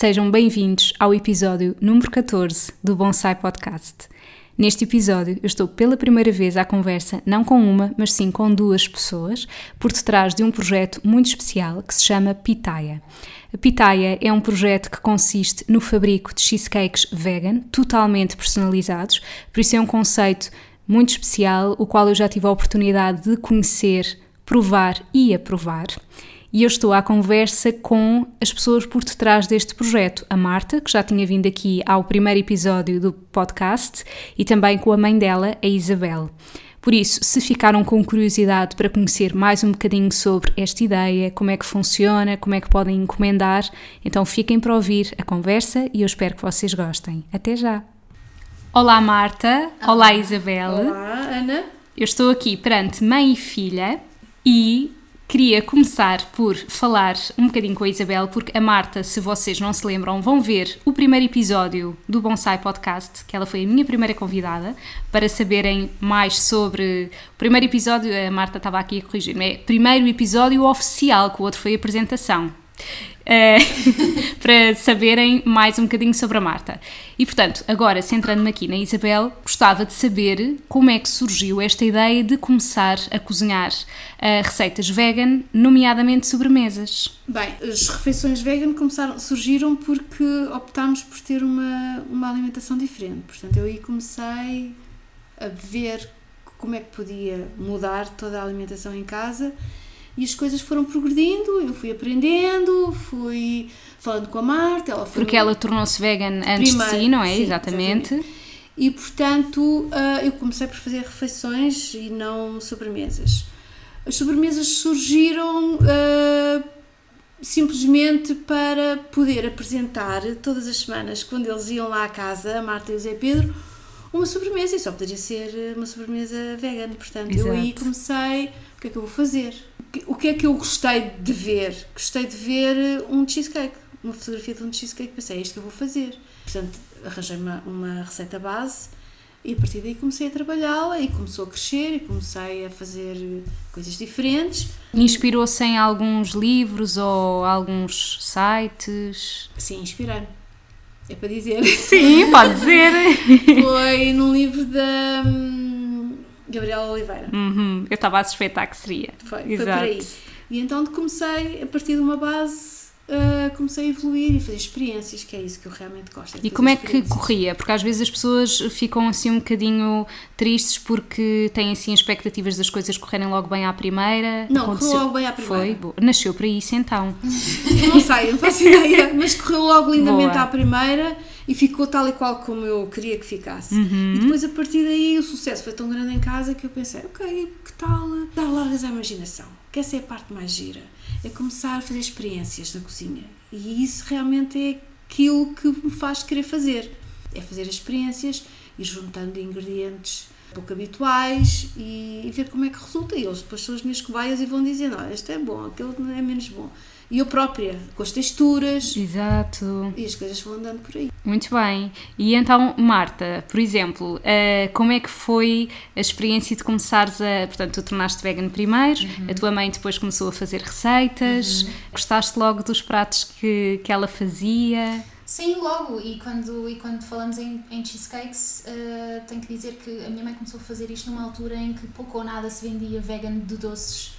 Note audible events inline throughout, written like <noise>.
Sejam bem-vindos ao episódio número 14 do Bonsai Podcast. Neste episódio, eu estou pela primeira vez à conversa não com uma, mas sim com duas pessoas, por detrás de um projeto muito especial que se chama Pitaya. A Pitaya é um projeto que consiste no fabrico de cheesecakes vegan, totalmente personalizados, por isso é um conceito muito especial, o qual eu já tive a oportunidade de conhecer, provar e aprovar e eu estou à conversa com as pessoas por detrás deste projeto. A Marta, que já tinha vindo aqui ao primeiro episódio do podcast, e também com a mãe dela, a Isabel. Por isso, se ficaram com curiosidade para conhecer mais um bocadinho sobre esta ideia, como é que funciona, como é que podem encomendar, então fiquem para ouvir a conversa e eu espero que vocês gostem. Até já! Olá Marta, olá, Isabel. Olá Ana. Eu estou aqui perante mãe e filha e Queria começar por falar um bocadinho com a Isabel, porque a Marta, se vocês não se lembram, vão ver o primeiro episódio do Bonsai Podcast, que ela foi a minha primeira convidada, para saberem mais sobre. O primeiro episódio, a Marta estava aqui a corrigir-me, é primeiro episódio oficial, que o outro foi a apresentação. Eh, <laughs> para saberem mais um bocadinho sobre a Marta. E portanto, agora centrando-me aqui na Isabel, gostava de saber como é que surgiu esta ideia de começar a cozinhar uh, receitas vegan, nomeadamente sobremesas. Bem, as refeições vegan começaram, surgiram porque optámos por ter uma, uma alimentação diferente. Portanto, eu aí comecei a ver como é que podia mudar toda a alimentação em casa e as coisas foram progredindo, eu fui aprendendo, fui falando com a Marta. Ela Porque ela tornou-se vegan antes de si, não é? Sim, exatamente. exatamente. E portanto ah, eu comecei por fazer refeições e não sobremesas. As sobremesas surgiram uh, simplesmente para poder apresentar todas as semanas, quando eles iam lá à casa, a Marta e o Zé Pedro, uma sobremesa e só poderia ser uma sobremesa vegan. Portanto, Exato. eu aí comecei: o que é que eu vou fazer? O que é que eu gostei de ver? Gostei de ver eh, um cheesecake, uma fotografia de um cheesecake. Pensei, é isto que eu vou fazer. Portanto, arranjei uma, uma receita base e a partir daí comecei a trabalhá-la e começou a crescer e comecei a fazer coisas diferentes. Inspirou-se em alguns livros ou alguns sites? Sim, inspirei-me. É para dizer. Sim, pode dizer. <laughs> Foi num livro da. Gabriela Oliveira. Uhum. Eu estava a suspeitar que seria. Foi, foi por aí. E então comecei, a partir de uma base, uh, comecei a evoluir e fazer experiências, que é isso que eu realmente gosto. E como é que corria? Porque às vezes as pessoas ficam assim um bocadinho tristes porque têm assim expectativas das coisas correrem logo bem à primeira. Não, Aconteceu... correu logo bem à primeira. Foi? Nasceu para isso então. <laughs> não sei, não faço ideia, mas correu logo lindamente Boa. à primeira e ficou tal e qual como eu queria que ficasse. Uhum. E depois, a partir daí, o sucesso foi tão grande em casa que eu pensei: ok, que tal dar largas à imaginação? Que essa é a parte mais gira. É começar a fazer experiências na cozinha. E isso realmente é aquilo que me faz querer fazer. É fazer experiências, ir juntando ingredientes pouco habituais e, e, ver como é que resulta. E eles depois são as minhas cobaias e vão dizendo: oh, este é bom, aquele é menos bom e eu própria, com as texturas. Exato. E as coisas vão andando por aí. Muito bem. E então, Marta, por exemplo, uh, como é que foi a experiência de começares a. Portanto, tu tornaste vegan primeiro, uhum. a tua mãe depois começou a fazer receitas, uhum. gostaste logo dos pratos que, que ela fazia? Sim, logo. E quando, e quando falamos em, em cheesecakes, uh, tenho que dizer que a minha mãe começou a fazer isto numa altura em que pouco ou nada se vendia vegan de doces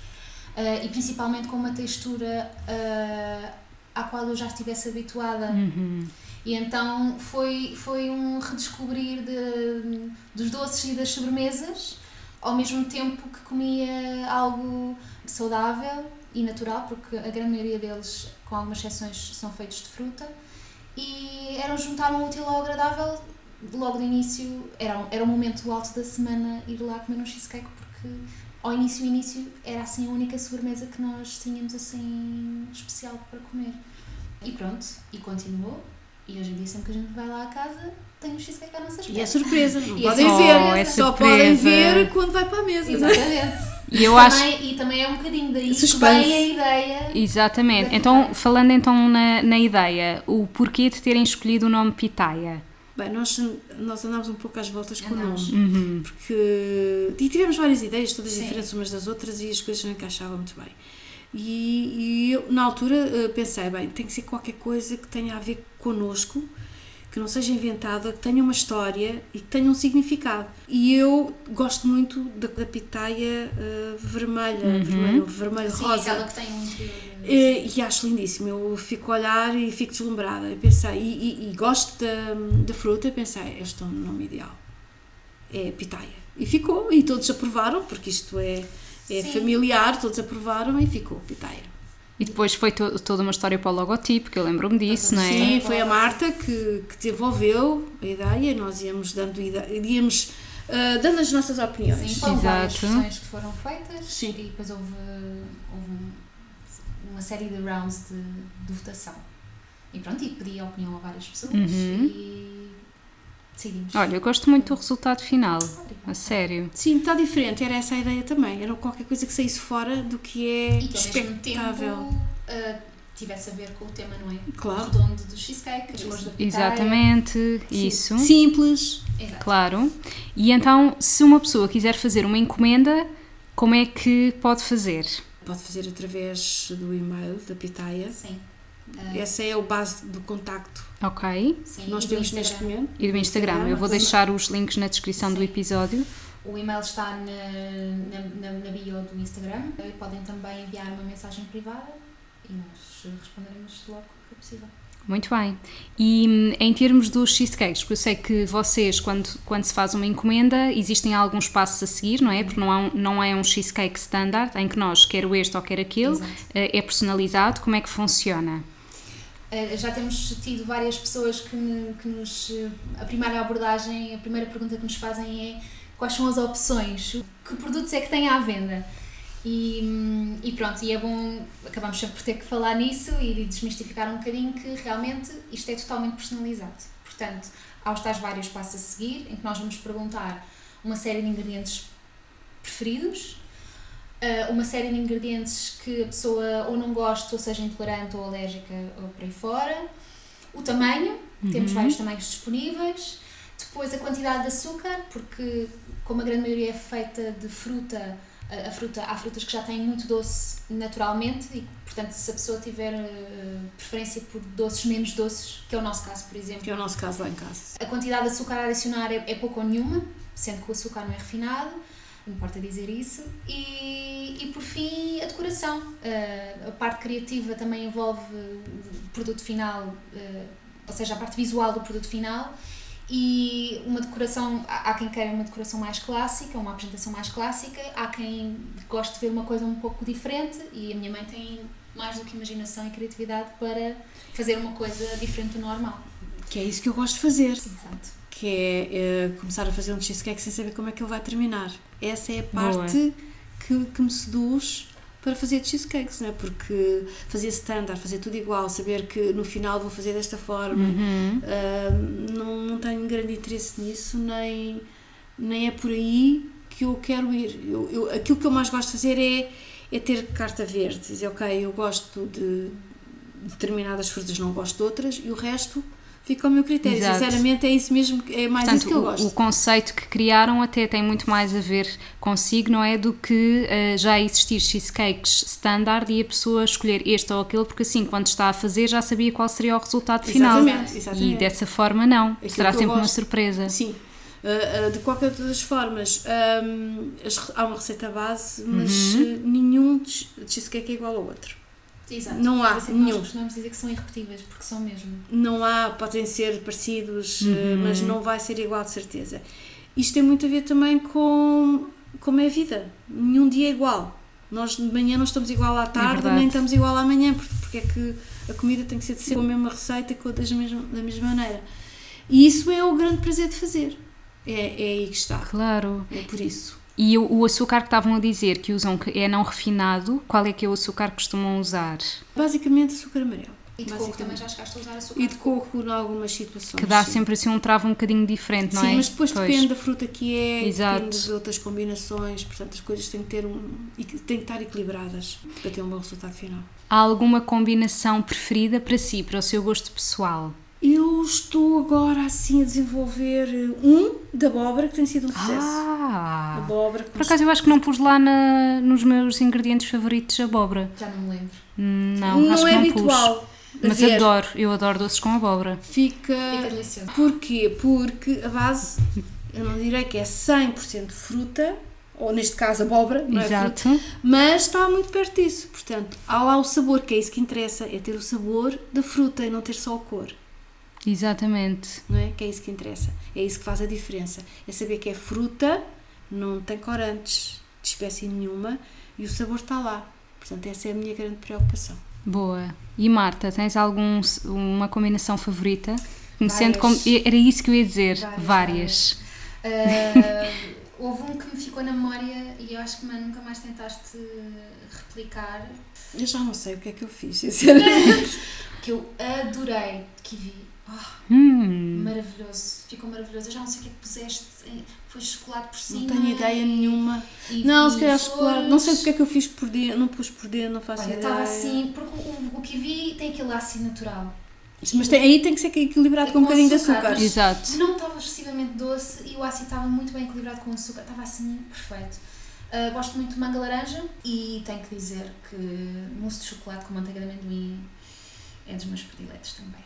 uh, e principalmente com uma textura uh, à qual eu já estivesse habituada. Uhum. E então foi, foi um redescobrir de, dos doces e das sobremesas, ao mesmo tempo que comia algo saudável e natural, porque a grande maioria deles, com algumas exceções, são feitos de fruta. E era juntar um útil ao agradável logo de início era, era o momento alto da semana ir lá comer um cheesecake porque ao início, início era assim a única sobremesa que nós tínhamos assim especial para comer. E pronto, e continuou. E hoje em dia sempre que a gente vai lá à casa tem um cheesecake à nossa espera. E é surpresa, não <laughs> E é podem surpresa. ver, é só surpresa. podem ver quando vai para a mesa. é? Exatamente. E eu Isso acho- também, E também é um bocadinho daí Suspense. que vem a ideia. Exatamente. Então, falando então na, na ideia, o porquê de terem escolhido o nome Pitaia? Bem, nós, nós andámos um pouco às voltas com o Andámos. nome. Uhum. porque e tivemos várias ideias, todas Sim. diferentes umas das outras e as coisas não encaixavam muito bem. E, e eu, na altura, eh, pensei, bem, tem que ser qualquer coisa que tenha a ver connosco, que não seja inventada, que tenha uma história e que tenha um significado. E eu gosto muito da, da pitaia eh, vermelha, Uhum. vermelho, vermelho Sim, rosa. aquela que tem um. E, e acho lindíssimo, eu fico a olhar e fico deslumbrada. Eu pensei, e, e- e gosto da, da fruta, eu pensei, este é o nome ideal. É pitaia. E ficou, e todos aprovaram, porque isto é, é Sim. familiar, todos aprovaram e ficou pitaia. E depois foi to- toda uma história para o logotipo, que eu lembro-me disso, não é? Sim, foi a Marta que, que desenvolveu a ideia, nós íamos dando, íamos, ah, dando as nossas opiniões. Sim, foram várias que foram feitas Sim. e depois houve, houve um- uma série de rounds de, de votação. E pronto, e pedi a opinião a várias pessoas Uhum. e decidimos. Olha, eu gosto muito do resultado final, a sério. Sim, está diferente, era essa a ideia também. Era qualquer coisa que saísse fora do que é E que expectável. tempo ah, tivesse a ver com o tema, não é? Claro. O redondo do cheesecake, as cores da pitaia. Exatamente, isso. Simples. Exato. Claro. E então, se uma pessoa quiser fazer uma encomenda, como é que pode fazer? Pode fazer através do e-mail da Pitaia. Sim. Ah, Essa é o base do contacto Ok? sim, nós do temos neste Instagram. momento. E do Instagram. Eu vou deixar os links na descrição do Sim. episódio. O e-mail está na, na, na, bio do Instagram. E podem também enviar uma mensagem privada e nós responderemos logo que é possível. Muito bem. E hum, em termos dos cheesecakes, porque eu sei que vocês, quando, quando se faz uma encomenda, existem alguns passos a seguir, não é? Porque não, há um, não é um cheesecake standard em que nós, quer este ou quer aquele, Exato. eh, é personalizado. Como é que funciona? Uh, já temos tido várias pessoas que, que nos. uh, A primeira abordagem, a primeira pergunta que nos fazem é quais são as opções, que produtos é que têm à venda. E, hum, e pronto, e é bom, acabamos sempre por ter que falar nisso e de desmistificar um bocadinho que realmente isto é totalmente personalizado. Portanto, há os tais vários passos a seguir, em que nós vamos perguntar uma série de ingredientes preferidos, uh, uma série de ingredientes que a pessoa ou não gosta, ou seja intolerante ou alérgica ou por aí fora, o tamanho, temos vários tamanhos disponíveis, depois a quantidade de açúcar, porque como a grande maioria é feita de fruta, a, a fruta há frutas que já têm muito doce naturalmente e portanto se a pessoa tiver uh, preferência por doces menos doces, que é o nosso caso por exemplo, Que é o nosso caso lá em casa. a quantidade de açúcar a adicionar é, é pouco ou nenhuma, sendo que o açúcar não é refinado, importa dizer isso. E, e por fim, a decoração. Uh, a parte criativa também envolve o produto final, uh, ou seja, a parte visual do produto final. E uma decoração, há quem queira uma decoração mais clássica, uma apresentação mais clássica, há quem goste de ver uma coisa um pouco diferente e a minha mãe tem mais do que imaginação e criatividade para fazer uma coisa diferente do normal. Que é isso que eu gosto de fazer. Exato. Que é, eh, começar a fazer um cheesecake sem saber como é que ele vai terminar. Essa é a Boa. parte que, que me seduz para fazer cheesecakes, não é? Porque fazer standard, fazer tudo igual, saber que no final vou fazer desta forma, Uhum. ah, não, não tenho grande interesse nisso, nem, nem é por aí que eu quero ir. Eu, eu- aquilo que eu mais gosto de fazer é, é ter carta verde, dizer, ok, eu gosto de determinadas frutas, não gosto de outras, e o resto fica ao meu critério. Exato. Sinceramente, é isso mesmo, é mais isso que eu Portanto, gosto. o, o conceito que criaram até tem muito mais a ver consigo, não é? Do que eh, já existir cheesecakes standard e a pessoa escolher este ou aquele, porque assim, quando está a fazer, já sabia qual seria o resultado final. Exatamente, exatamente. E dessa forma, não. Aquilo Será sempre uma surpresa. Sim. Uh, uh, de qualquer das formas, um, as há uma receita base, mas Uhum. uh, nenhum che- cheesecake é igual ao outro. Exato. Não há é que nenhum. Nós costumamos dizer que são irrepetíveis, porque são mesmo. Não há, podem ser parecidos, uh, Uhum. mas não vai ser igual de certeza. Isto tem muito a ver também com como é a vida. Nenhum dia é igual. Nós de manhã não estamos igual à tarde, verdade. nem estamos igual amanhã, porque, porque é que a comida tem que ser sempre com a mesma receita, com das mesma, da mesma maneira. E isso é o grande prazer de fazer. É, é aí que está. Claro. É por isso. E o, o açúcar que estavam a dizer que usam que é não refinado, qual é que é o açúcar que costumam usar? Basicamente açúcar amarelo. E de coco também já chegaste a usar açúcar E de coco em algumas situações. Que dá sim. sempre assim um travo um bocadinho diferente, não Sim, é? mas depois Pois. depende da fruta que é, Exato. depende de outras combinações, portanto as coisas têm que ter um. e têm que estar equilibradas para ter um bom resultado final. Há alguma combinação preferida para si, para o seu gosto pessoal? Eu estou agora assim a desenvolver um de abóbora que tem sido um sucesso. Ah! abóbora Por acaso eu acho que não pus lá na- nos meus ingredientes favoritos abóbora. Já não me lembro. Hum, Não, não acho que é não habitual. pus. Mas ver. adoro, eu adoro doces com abóbora. Fica. Fica delicioso. Porquê? Porque a base, eu não direi que é 100% fruta, ou neste caso abóbora, não é fruta, Exato. mas está muito perto disso. Portanto, há lá o sabor, que é isso que interessa, é ter o sabor da fruta e não ter só a cor. Exatamente. Não é? Que é isso que interessa. É isso que faz a diferença. É saber que é fruta, não tem corantes de espécie nenhuma e o sabor está lá. Portanto, essa é a minha grande preocupação. Boa. E Marta, tens alguma combinação favorita? Conhecendo Várias. como. Era isso que eu ia dizer. Várias, Várias. Ah, <laughs> houve um que me ficou na memória e eu acho que mano, nunca mais tentaste replicar, Eu já não sei o que é que eu fiz, <laughs> sinceramente. <laughs> que eu adorei, kiwi. Oh, Hum. maravilhoso, ficou maravilhoso. Eu já não sei o que é que puseste, eh, foi chocolate por Não cima. tenho ideia e- nenhuma. e- Não, e se calhar chocolate. Não sei porque é que eu fiz por dentro, não pus por dentro, não faço Olha, ideia. estava assim, porque o, o kiwi tem aquele ácido natural. Mas tem- aí tem que ser equilibrado É com um com bocadinho de açúcar, açúcar. Exato. Não estava excessivamente doce e o ácido estava muito bem equilibrado com o açúcar, estava assim perfeito. Ah, gosto muito de manga laranja e tenho que dizer que mousse de chocolate com manteiga de amendoim é dos meus prediletos também.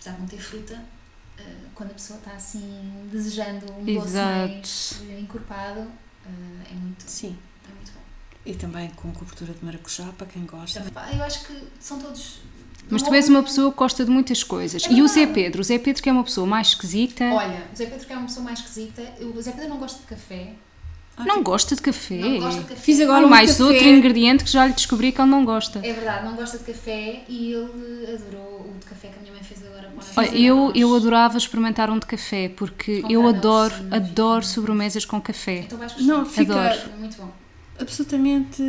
Apesar de não ter fruta, ah, quando a pessoa está assim desejando um doce Exato. mais eh, encorpado, ah, é, muito, Sim. é muito bom. E também com cobertura de maracujá, para quem gosta. Pá, eu acho que são todos. Mas tu és uma pessoa que gosta de muitas coisas. É e o Zé. Pedro? O Zé Pedro que é uma pessoa mais esquisita. Olha, o Zé Pedro que é uma pessoa mais esquisita. O Zé Pedro não gosta de café. Ah, Não gosta de café. Não gosta de café. Fiz agora um mais café. outro ingrediente que já lhe descobri que ele não gosta. É verdade, não gosta de café e ele adorou o de café que a minha mãe fez agora para o nosso Olha, eu, eu adorava experimentar um de café porque Com eu adoro, sim, adoro sobremesas com café. Então vais gostar. Não, fica Adoro. É muito bom. Absolutamente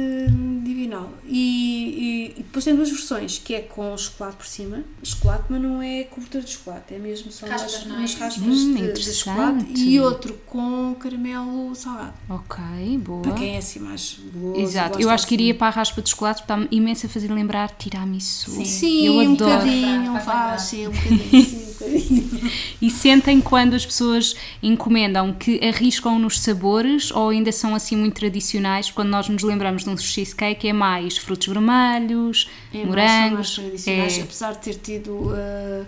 divinal. E, e- e depois tem duas versões, que é com chocolate por cima. Chocolate, mas não é cobertura de chocolate, é mesmo só umas, Raspas, não é? umas raspas Hum, de- de, chocolate. E outro com caramelo salgado. Ok, boa. Para quem é assim mais guloso. Exato, eu acho que assim. iria para a raspa de chocolate porque está imenso a fazer lembrar tiramisu. Sim. Sim, eu um adoro. bocadinho, faz, sim, um bocadinho, sim, um bocadinho. <laughs> E sentem quando as pessoas encomendam que arriscam nos sabores ou ainda são assim muito tradicionais? Quando nós nos lembramos de um cheesecake é mais frutos vermelhos, É, mais- mais morangos. tradicionais, é- apesar de ter tido uh,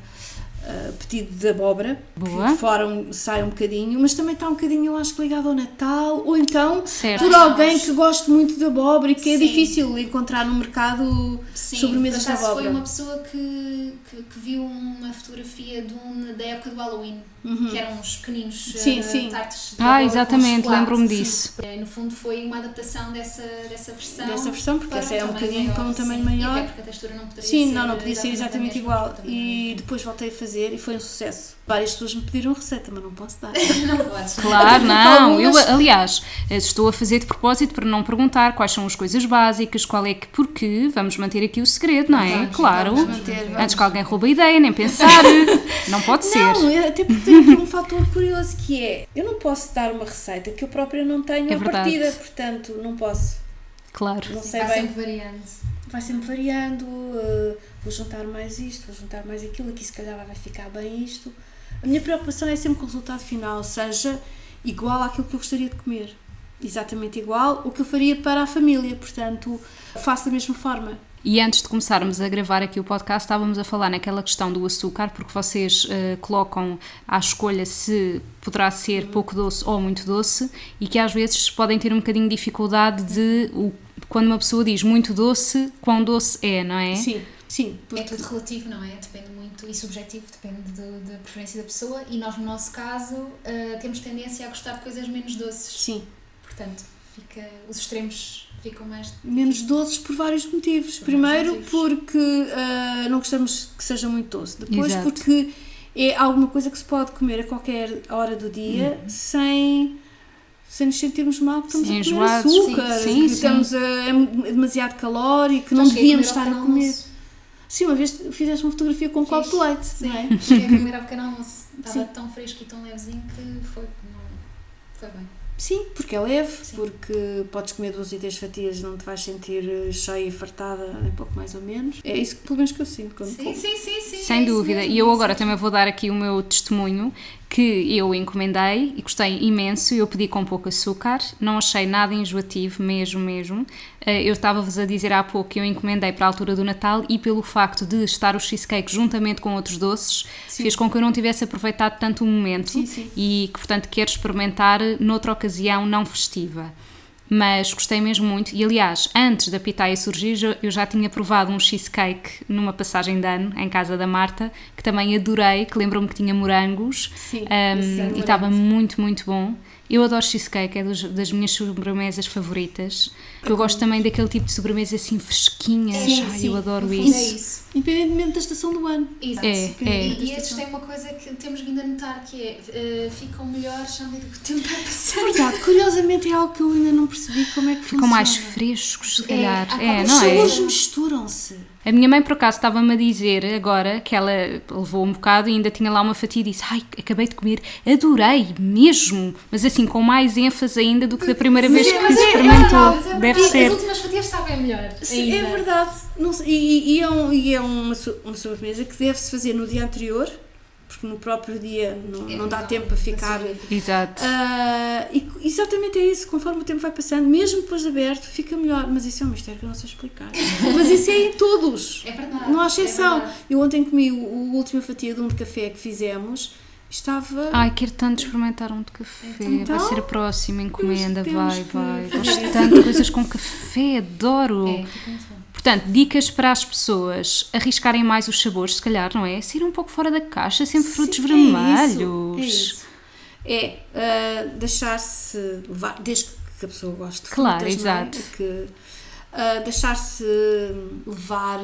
uh, pedido de abóbora, Boa. que de fora um- sai um bocadinho, mas também está um bocadinho, eu acho que ligado ao Natal, ou então Certo. por alguém que goste muito de abóbora e que é Sim. difícil encontrar no mercado Sim, sobremesas de abóbora. foi uma pessoa que, que, que viu uma fotografia de um, da época do Halloween, que eram uns pequeninos Uhum. Sim, eh, sim. tartes de Ah, com exatamente, lembro-me disso. Eh, No fundo foi uma adaptação dessa, dessa versão. Dessa versão, porque essa é um bocadinho para um tamanho sim. maior. E até porque a textura não poderia Sim, ser não, não podia ser exatamente mesma, igual. E depois voltei a fazer e foi um sucesso. Várias pessoas me pediram receita, mas não posso dar. <laughs> Não podes. Claro, não. Eu, aliás, estou a fazer de propósito para não perguntar quais são as coisas básicas, qual é que, porque vamos manter aqui o segredo, não é? Vamos, claro. vamos manter, vamos. Antes que alguém roube a ideia, nem pensar. <laughs> não pode ser. Não, até porque tem aqui um fator curioso que é, eu não posso dar uma receita que eu própria não tenho É à partida, portanto, não posso. Claro. Não sei Vai bem, sempre variando. vai sempre variando, uh, vou juntar mais isto, vou juntar mais aquilo, aqui se calhar vai ficar bem isto. A minha preocupação é sempre que o resultado final seja igual àquilo que eu gostaria de comer. Exatamente igual o que eu faria para a família, portanto, faço da mesma forma. E antes de começarmos a gravar aqui o podcast, estávamos a falar naquela questão do açúcar, porque vocês eh, colocam à escolha se poderá ser pouco doce ou muito doce, e que às vezes podem ter um bocadinho de dificuldade de, o, quando uma pessoa diz muito doce, quão doce é, não é? Sim, sim, É porque tudo relativo, não é? Depende muito e subjetivo, depende do- da preferência da pessoa e nós, no nosso caso, eh, temos tendência a gostar de coisas menos doces. sim, Portanto, fica, os extremos ficam mais. menos doces por vários motivos. Por Primeiro, motivos. porque ah, não gostamos que seja muito doce. Depois, Exato. porque é alguma coisa que se pode comer a qualquer hora do dia Uhum. sem, sem nos sentirmos mal que estamos Sim, a comer açúcar, Sim, que sim. estamos a, é demasiado calórico, que não Já cheguei devíamos estar a comer. Sim, uma vez fizeste uma fotografia com um copo de leite, Sim, não é? cheguei a comer ao pequeno almoço. Estava Sim. tão fresco e tão levezinho que foi, foi bem. Sim, porque é leve, Sim. porque podes comer duas e três fatias, não te vais sentir eh, cheia e fartada, nem pouco mais ou menos. É isso que pelo menos que eu sinto quando Sim, como. sim, sim, sim. Sem é dúvida. mesmo, E eu é agora também vou dar aqui o meu testemunho que eu encomendei e gostei imenso. Eu pedi com pouco açúcar, não achei nada enjoativo, mesmo, mesmo. Eh, Eu estava-vos a dizer há pouco que eu encomendei para a altura do Natal e pelo facto de estar o cheesecake juntamente com outros doces, Sim. fez com que eu não tivesse aproveitado tanto o momento Sim, sim. e que, portanto, quero experimentar noutra ocasião não festiva. Mas gostei mesmo muito. E aliás, antes da pitaia surgir, eu já tinha provado um cheesecake numa passagem de ano em casa da Marta, que também adorei, que lembrou-me que tinha morangos Sim, um, é e estava muito, muito bom. Eu adoro cheesecake, é dos- das minhas sobremesas favoritas. Eu gosto também daquele tipo de sobremesa assim fresquinhas. Sim, Ai, sim, eu adoro no fundo isso. É isso. Independentemente da estação do ano. Exato. É, é. E, estes têm uma coisa que temos vindo a notar que é eh, ficam melhores à medida que o tempo vai passando. Verdade, curiosamente é algo que eu ainda não percebi como é que Ficam funciona. mais frescos, se É, calhar. É, qualquer não Os é? sabores misturam-se. A minha mãe, por acaso, estava-me a dizer agora que ela levou um bocado e ainda tinha lá uma fatia e disse: Ai, acabei de comer, adorei mesmo, mas assim, com mais ênfase ainda do que da primeira vez é- que é- é experimentou. verdade, Mas é Deve verdade, ser. As últimas fatias sabem melhor. Sim, é verdade. Não e, e é, um- e é uma, uma sobremesa que deve-se fazer no dia anterior, porque no próprio dia não, É não dá tempo para ficar. Exato. Ah, e exatamente é isso, conforme o tempo vai passando, mesmo depois de aberto, fica melhor. Mas isso é um mistério que eu não sei explicar. <laughs> Mas isso é em todos. É verdade. Não há é exceção. verdade. eu ontem comi o, o última fatia de um de café que fizemos, estava. Ai, quero tanto experimentar um de café. Então, vai ser a próxima encomenda. vai, vai. Gosto tanto de coisas com café, adoro. É. Portanto, dicas para as pessoas arriscarem mais os sabores, se calhar, não é? Sair um pouco fora da caixa, sempre frutos Sim, vermelhos. É isso. É, isso. É, ah, deixar-se levar, desde que a pessoa goste de Claro, frutas, é? exato. Que, ah, deixar-se levar.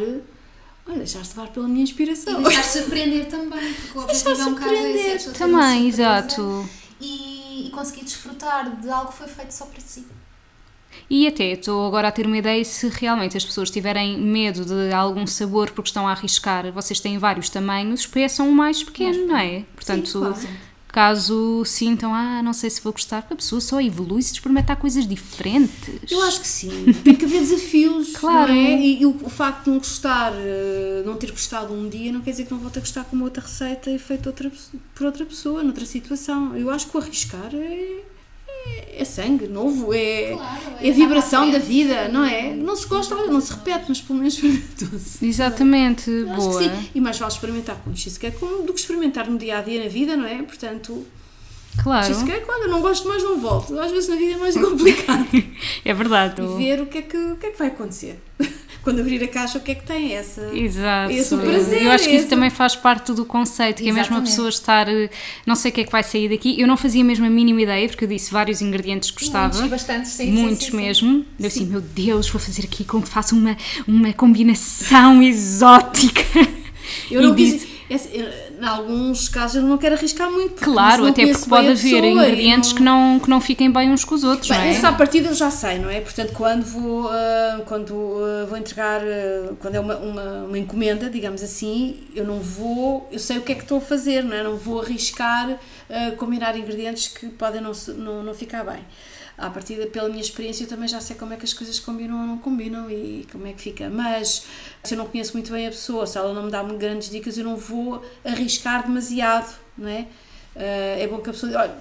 Olha, deixar-se levar pela minha E inspiração. deixar surpreender também, porque o objetivo é um bocado esse, é Também, surpresa exato. E, e conseguir desfrutar de algo que foi feito só para si. E até estou agora a ter uma ideia se realmente as pessoas tiverem medo de algum sabor porque estão a arriscar, vocês têm vários tamanhos, peçam o mais pequeno, não é? Portanto, claro. caso sintam, ah, não sei se vou gostar, porque a pessoa só evolui se experimentar coisas diferentes. Eu acho que sim. Tem que haver desafios. <laughs> Claro. Não é? E, e o, facto de não gostar, eh, não ter gostado um dia, não quer dizer que não volte a gostar com uma outra receita e feita outra, por outra pessoa, noutra situação. Eu acho que o arriscar é, é, é sangue novo, é, Claro, é a vibração da vida, não é? Não se gosta, olha, não se repete, mas pelo menos <laughs> experimentou-se. Exatamente, acho boa. que sim. E mais vale experimentar com cheesecake como- do que experimentar no dia a dia na vida, não é? Portanto, Claro, cheesecake, olha, não gosto mais, não volto. Às vezes na vida é mais <laughs> complicado. é verdade. e ver o que, é que, o que é que vai acontecer. Quando abrir a caixa, o que é que tem essa. Exato. Esse prazer, eu acho que isso esse- também faz parte do conceito, que é mesmo a pessoa estar, eh, não sei o que é que vai sair daqui. Eu não fazia mesmo a mínima ideia, porque eu disse vários ingredientes que gostava. Muitos e bastantes, sim, Muitos sim, sim. mesmo. Eu assim, meu Deus, vou fazer aqui com que faça uma, uma combinação <laughs> exótica. Eu não E quis. disse- esse- Em alguns casos eu não quero arriscar muito. Claro, não até porque pode haver ingredientes que, não, que não fiquem bem uns com os outros, Bem, não é? isso à partida eu já sei, não é? Portanto, quando vou, ah, quando, ah, vou entregar, ah, quando é uma, uma, uma encomenda, digamos assim, eu não vou, eu sei o que é que estou a fazer, não é? Não vou arriscar combinar ingredientes que podem não, não, não ficar bem. À partida, pela minha experiência, eu também já sei como é que as coisas combinam ou não combinam e como é que fica. Mas se eu não conheço muito bem a pessoa, se ela não me dá grandes dicas, eu não vou arriscar demasiado, não é? Ah, é bom que a pessoa olha,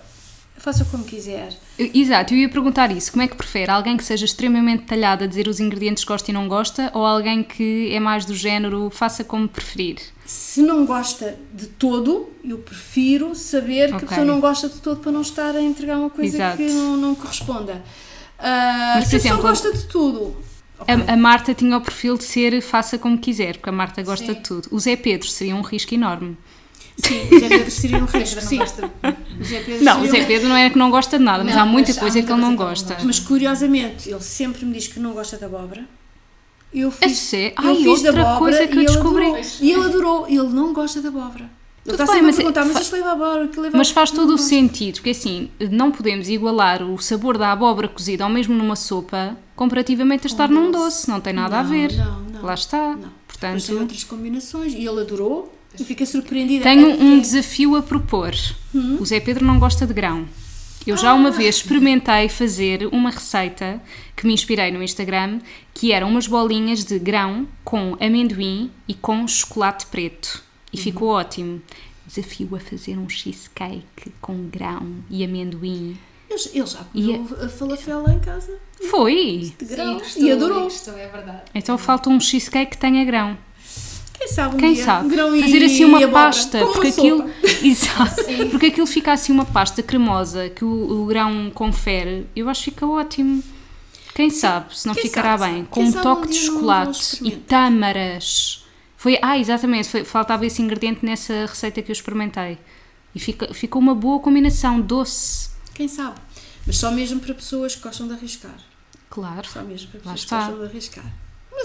faça como quiser. Exato, eu ia perguntar isso. Como é que prefere? Alguém que seja extremamente detalhado a dizer os ingredientes que gosta e não gosta ou alguém que é mais do género faça como preferir? Se não gosta de todo, eu prefiro saber que Ok. a pessoa não gosta de todo para não estar a entregar uma coisa Exato. que não, não corresponda. Ah, Mas, se a pessoa gosta de tudo, ok. A, a Marta tinha o perfil de ser faça como quiser, porque a Marta gosta Sim. de tudo. O Zé Pedro seria um risco enorme. Sim, o Zé Pedro seria um <laughs> risco. não Sim. gosta. O Zé Pedro Não, o Zé um- Pedro não é que não gosta de nada, mas Não, há muita mas há coisa muita que ele não gosta. gosta. Mas curiosamente, ele sempre me diz que não gosta de abóbora. Eu A fiz, sé- eu Ai, fiz outra abóbora coisa que e eu descobri. adorou. E ele adorou. Ele não gosta de abóbora. Ele Tudo está bem, sempre a mas é- perguntar, mas leva a abóbora, que leva Mas a- faz todo o sentido, porque assim, não podemos igualar o sabor da abóbora cozida ou mesmo numa sopa comparativamente a estar num doce, não tem nada a Não, ver. não, não. Lá está. Não. Depois tem Portanto, outras combinações e ele adorou e fica surpreendida. tenho um desafio a propor. Hum? O Zé Pedro não gosta de grão. Eu já Ah! uma vez experimentei fazer uma receita que me inspirei no Instagram, que eram umas bolinhas de grão com amendoim e com chocolate preto. E ficou Uhum. ótimo. Desafio a fazer um cheesecake com grão e amendoim. Ele, já E comeu a falafel lá em casa. Foi! De grão. gostou, e adorou. gostou, é verdade. Então falta um cheesecake que tenha grão. Quem sabe um Quem dia, sabe? e- Fazer assim uma pasta, porque aquilo. <laughs> Exato. Porque aquilo fica assim uma pasta cremosa que o, o grão confere. Eu acho que fica ótimo. Quem sabe se não quem ficará sabe? bem. Quem Com um sabe toque um de chocolate e tâmaras. Foi, ah, exatamente, foi- faltava esse ingrediente nessa receita que eu experimentei. E fica, ficou uma boa combinação, doce. Quem sabe? Mas só mesmo para pessoas que gostam de arriscar. Claro. Só mesmo para pessoas que gostam de arriscar.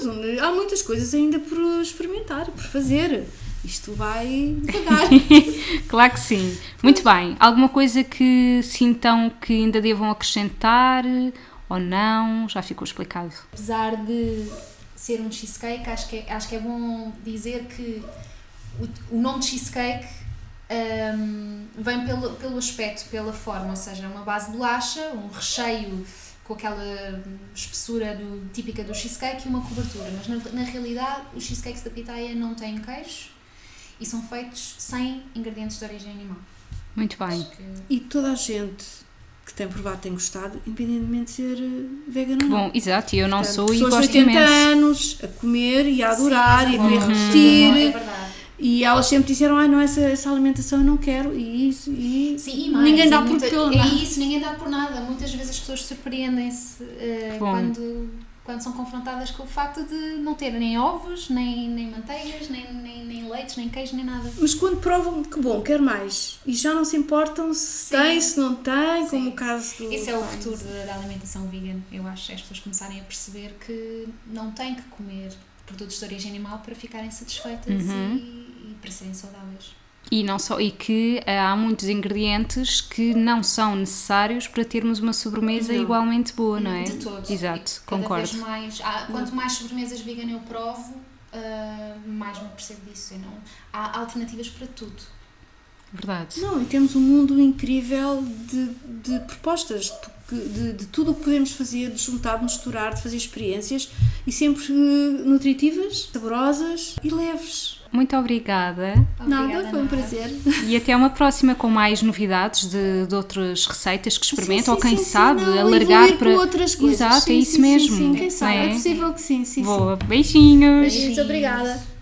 Mas onde- há muitas coisas ainda por experimentar, por fazer. Isto vai devagar. <laughs> Claro que sim. Muito bem. Alguma coisa que sintam que ainda devam acrescentar ou não? Já ficou explicado. Apesar de ser um cheesecake, acho que é, acho que é bom dizer que o, o nome de cheesecake hum, vem pelo, pelo aspecto, pela forma, ou seja, é uma base de bolacha, um recheio com aquela espessura do- típica do cheesecake e uma cobertura. Mas na, na realidade, os cheesecakes da pitaia não têm queijo e são feitos sem ingredientes de origem animal. Muito bem. Que- e toda a gente que tem provado tem gostado, independentemente de ser eh, vegano ou não. Bom, exato, e eu não Portanto, sou e pessoas de gosto 80 imenso. anos a comer e a adorar Sim, e a querer repetir. É verdade. E elas sempre disseram, ai não, essa, essa alimentação eu não quero. E isso, e, Sim, e mais, ninguém dá por muita- pelo É nada. isso, ninguém dá por nada. Muitas vezes as pessoas surpreendem-se Bom. quando, quando são confrontadas com o facto de não ter nem ovos, nem, nem manteigas, nem, nem, nem leites, nem queijo, nem nada. Mas quando provam que bom, quer mais. E já não se importam se Sim. tem, se não tem, Sim. como o caso do. Esse é o futuro da, da alimentação vegan. Eu acho, é as pessoas começarem a perceber que não têm que comer produtos de origem animal para ficarem satisfeitas Uhum. e para serem saudáveis. E, não só, e que eh, há muitos ingredientes que não são necessários para termos uma sobremesa Não. igualmente boa, não é? De todos. Exato, cada concordo. Vez mais, há- quanto mais sobremesas vegan eu provo, ah, mais me percebo disso. Não, há alternativas para tudo. Verdade. Não, e temos um mundo incrível de, de propostas, de, de, de tudo o que podemos fazer, de juntar, misturar, de fazer experiências e sempre eh, nutritivas, saborosas e leves. Muito obrigada Nada, Obrigada, foi um prazer. e até uma próxima com mais novidades de, de outras receitas que experimentam, Sim, ou quem sim, sabe não, alargar para. outras coisas. Exato, Sim, é isso sim, mesmo. Sim, quem sabe? não É possível que sim, sim, sim. Boa, beijinhos. Beijinhos, obrigada.